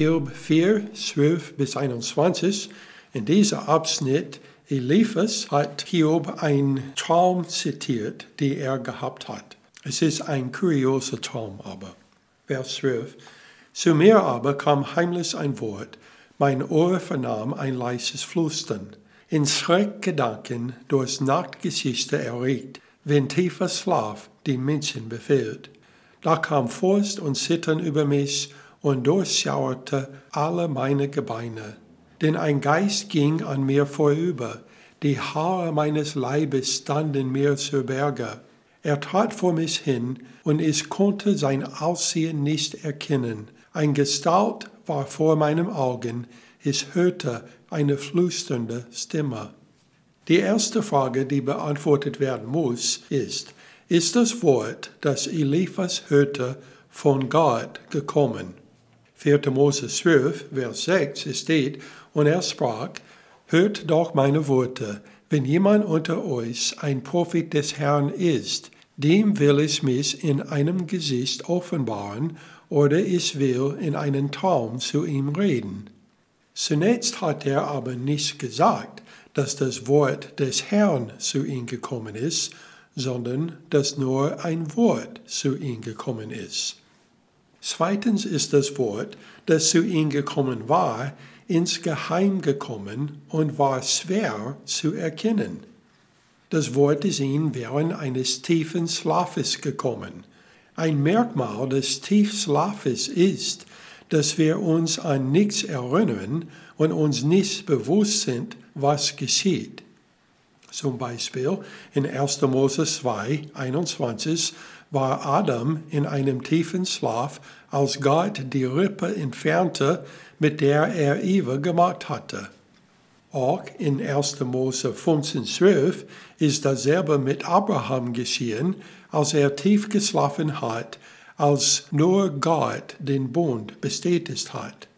Hiob 4, 12 bis 21. In diesem Abschnitt Eliphas hat Hiob ein Traum zitiert, die er gehabt hat. Es ist ein kurioser Traum aber. Vers 12. Zu mir aber kam heimlich ein Wort, mein Ohr vernahm ein leises Flüstern. In Schreckgedanken durch Nachtgeschichte erregt, wenn tiefer Schlaf die Menschen befehlt. Da kam Furcht und Zittern über mich und durchschauerte alle meine Gebeine. Denn ein Geist ging an mir vorüber, die Haare meines Leibes standen mir zu Berge. Er trat vor mich hin, und ich konnte sein Aussehen nicht erkennen. Ein Gestalt war vor meinen Augen, ich hörte eine flüsternde Stimme. Die erste Frage, die beantwortet werden muss, ist, ist das Wort, das Eliphas hörte, von Gott gekommen? 4. Mose 12, Vers 6 steht, und er sprach, Hört doch meine Worte, wenn jemand unter euch ein Prophet des Herrn ist, dem will ich mich in einem Gesicht offenbaren, oder ich will in einem Traum zu ihm reden. Zunächst hat er aber nicht gesagt, dass das Wort des Herrn zu ihm gekommen ist, sondern dass nur ein Wort zu ihm gekommen ist. Zweitens ist das Wort, das zu ihm gekommen war, ins Geheim gekommen und war schwer zu erkennen. Das Wort ist ihm während eines tiefen Schlafes gekommen. Ein Merkmal des Tiefschlafes ist, dass wir uns an nichts erinnern und uns nicht bewusst sind, was geschieht. Zum Beispiel in 1. Mose 2, 21 war Adam in einem tiefen Schlaf, als Gott die Rippe entfernte, mit der er Eva gemacht hatte. Auch in 1. Mose 15, 12 ist dasselbe mit Abraham geschehen, als er tief geschlafen hat, als nur Gott den Bund bestätigt hat.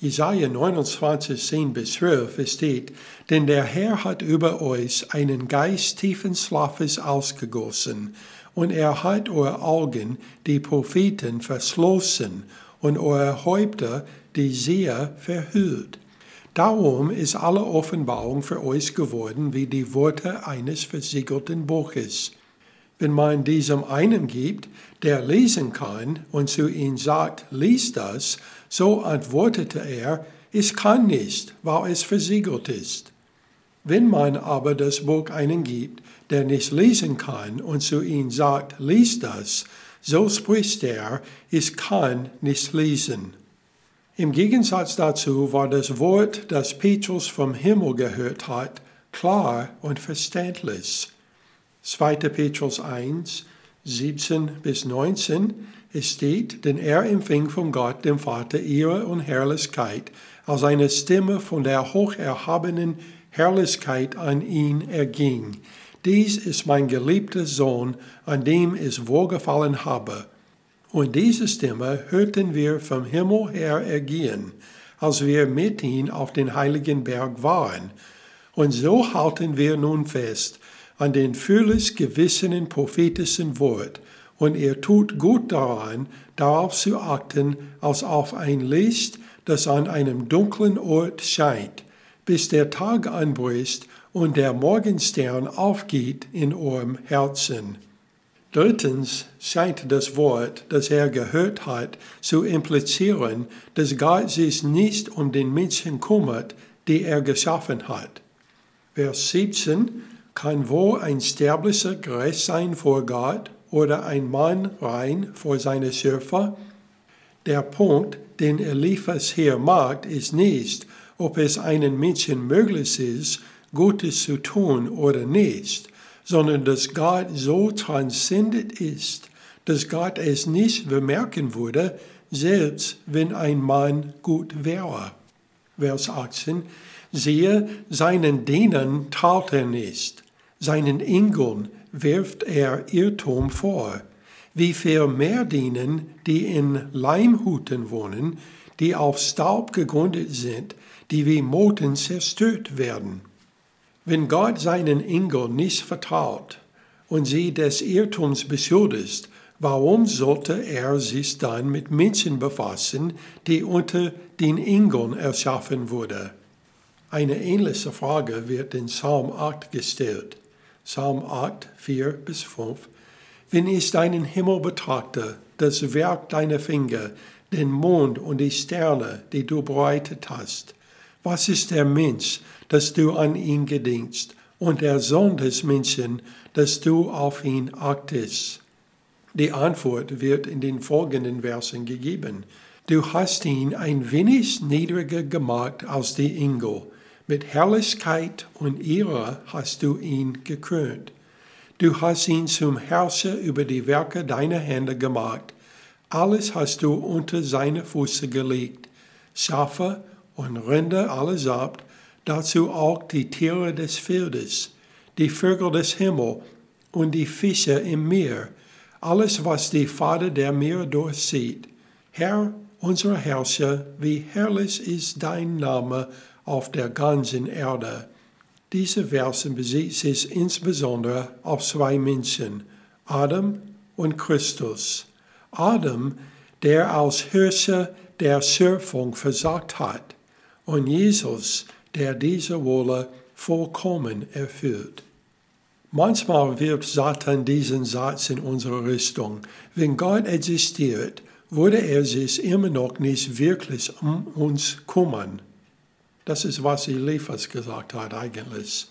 Jesaja 29, 10 bis 12 steht, denn der Herr hat über euch einen Geist tiefen Schlafes ausgegossen, und er hat eure Augen, die Propheten, verschlossen und eure Häupter, die Seher, verhüllt. Darum ist alle Offenbarung für euch geworden wie die Worte eines versiegelten Buches. Wenn man diesem einen gibt, der lesen kann und zu ihm sagt, lies das, so antwortete er, ich kann nicht, weil es versiegelt ist. Wenn man aber das Buch einen gibt, der nicht lesen kann und zu ihm sagt, lies das, so spricht er, ich kann nicht lesen. Im Gegensatz dazu war das Wort, das Petrus vom Himmel gehört hat, klar und verständlich. 2. Petrus 1, 17 bis 19, es steht, denn er empfing von Gott, dem Vater, Ehre und Herrlichkeit, als eine Stimme von der hocherhabenen Herrlichkeit an ihn erging. Dies ist mein geliebter Sohn, an dem ich wohlgefallen habe. Und diese Stimme hörten wir vom Himmel her ergehen, als wir mit ihm auf den heiligen Berg waren. Und so halten wir nun fest an den völlig gewissenen prophetischen Wort, und ihr tut gut daran, darauf zu achten, als auf ein Licht, das an einem dunklen Ort scheint, bis der Tag anbricht und der Morgenstern aufgeht in eurem Herzen. Drittens scheint das Wort, das er gehört hat, zu implizieren, dass Gott sich nicht um den Menschen kümmert, die er geschaffen hat. Vers 17 kann wohl ein Sterblicher gerecht sein vor Gott oder ein Mann rein vor seine Schöpfer? Der Punkt, den Eliphas hier macht, ist nicht, ob es einem Menschen möglich ist, Gutes zu tun oder nicht, sondern dass Gott so transzendent ist, dass Gott es nicht bemerken würde, selbst wenn ein Mann gut wäre. Vers 18. Siehe, seinen Dienern traut er nicht, seinen Engeln wirft er Irrtum vor. Wie viel mehr dienen, die in Leimhuten wohnen, die auf Staub gegründet sind, die wie Moten zerstört werden. Wenn Gott seinen Engel nicht vertraut und sie des Irrtums beschuldigt, Warum sollte er sich dann mit Menschen befassen, die unter den Engeln erschaffen wurden? Eine ähnliche Frage wird in Psalm 8 gestellt. Psalm 8, 4 bis 5. Wenn ich deinen Himmel betrachte, das Werk deiner Finger, den Mond und die Sterne, die du bereitet hast, was ist der Mensch, dass du an ihn gedenkst, und der Sohn des Menschen, dass du auf ihn achtest? Die Antwort wird in den folgenden Versen gegeben. Du hast ihn ein wenig niedriger gemacht als die Engel. Mit Herrlichkeit und Ehre hast du ihn gekrönt. Du hast ihn zum Herrscher über die Werke deiner Hände gemacht. Alles hast du unter seine Füße gelegt. Schafe und Rinder allesamt, dazu auch die Tiere des Feldes, die Vögel des Himmels und die Fische im Meer, alles, was die Vater der Meer durchsieht. Herr, unser Herrscher, wie herrlich ist dein Name auf der ganzen Erde. Diese Verse bezieht sich insbesondere auf zwei Menschen, Adam und Christus. Adam, der als Herrscher der Schöpfung versagt hat, und Jesus, der diese Wolle vollkommen erfüllt. Manchmal wirft Satan diesen Satz in unsere Richtung. Wenn Gott existiert, würde er sich immer noch nicht wirklich um uns kümmern. Das ist, was Eliphas gesagt hat eigentlich.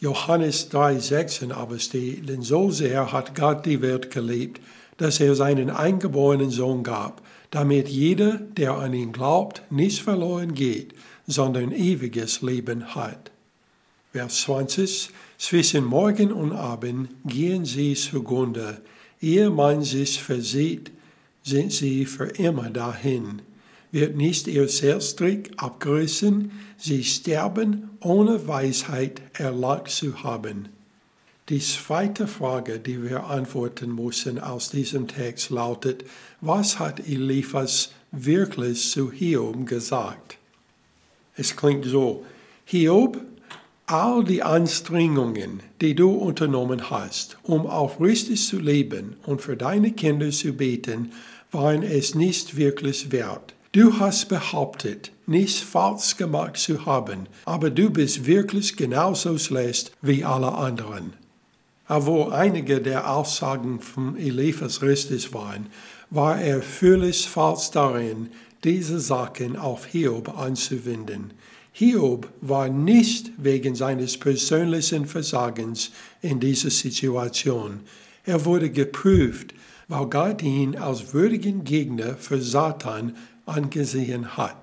Johannes 3,16 aber steht, denn so sehr hat Gott die Welt geliebt, dass er seinen eingeborenen Sohn gab, damit jeder, der an ihn glaubt, nicht verloren geht, sondern ewiges Leben hat. Vers 20, zwischen Morgen und Abend gehen sie zugrunde. Ehe man sich versieht, sind sie für immer dahin. Wird nicht ihr Selbsttrick abgerissen, sie sterben, ohne Weisheit erlangt zu haben. Die zweite Frage, die wir antworten müssen aus diesem Text lautet, was hat Eliphas wirklich zu Hiob gesagt? Es klingt so, Hiob all die Anstrengungen, die du unternommen hast, um aufrichtig zu leben und für deine Kinder zu beten, waren es nicht wirklich wert. Du hast behauptet, nichts falsch gemacht zu haben, aber du bist wirklich genauso schlecht wie alle anderen. Obwohl einige der Aussagen von Eliphas richtig waren, war er völlig falsch darin, diese Sachen auf Hiob anzuwenden. Hiob war nicht wegen seines persönlichen Versagens in dieser Situation. Er wurde geprüft, weil Gott ihn als würdigen Gegner für Satan angesehen hat.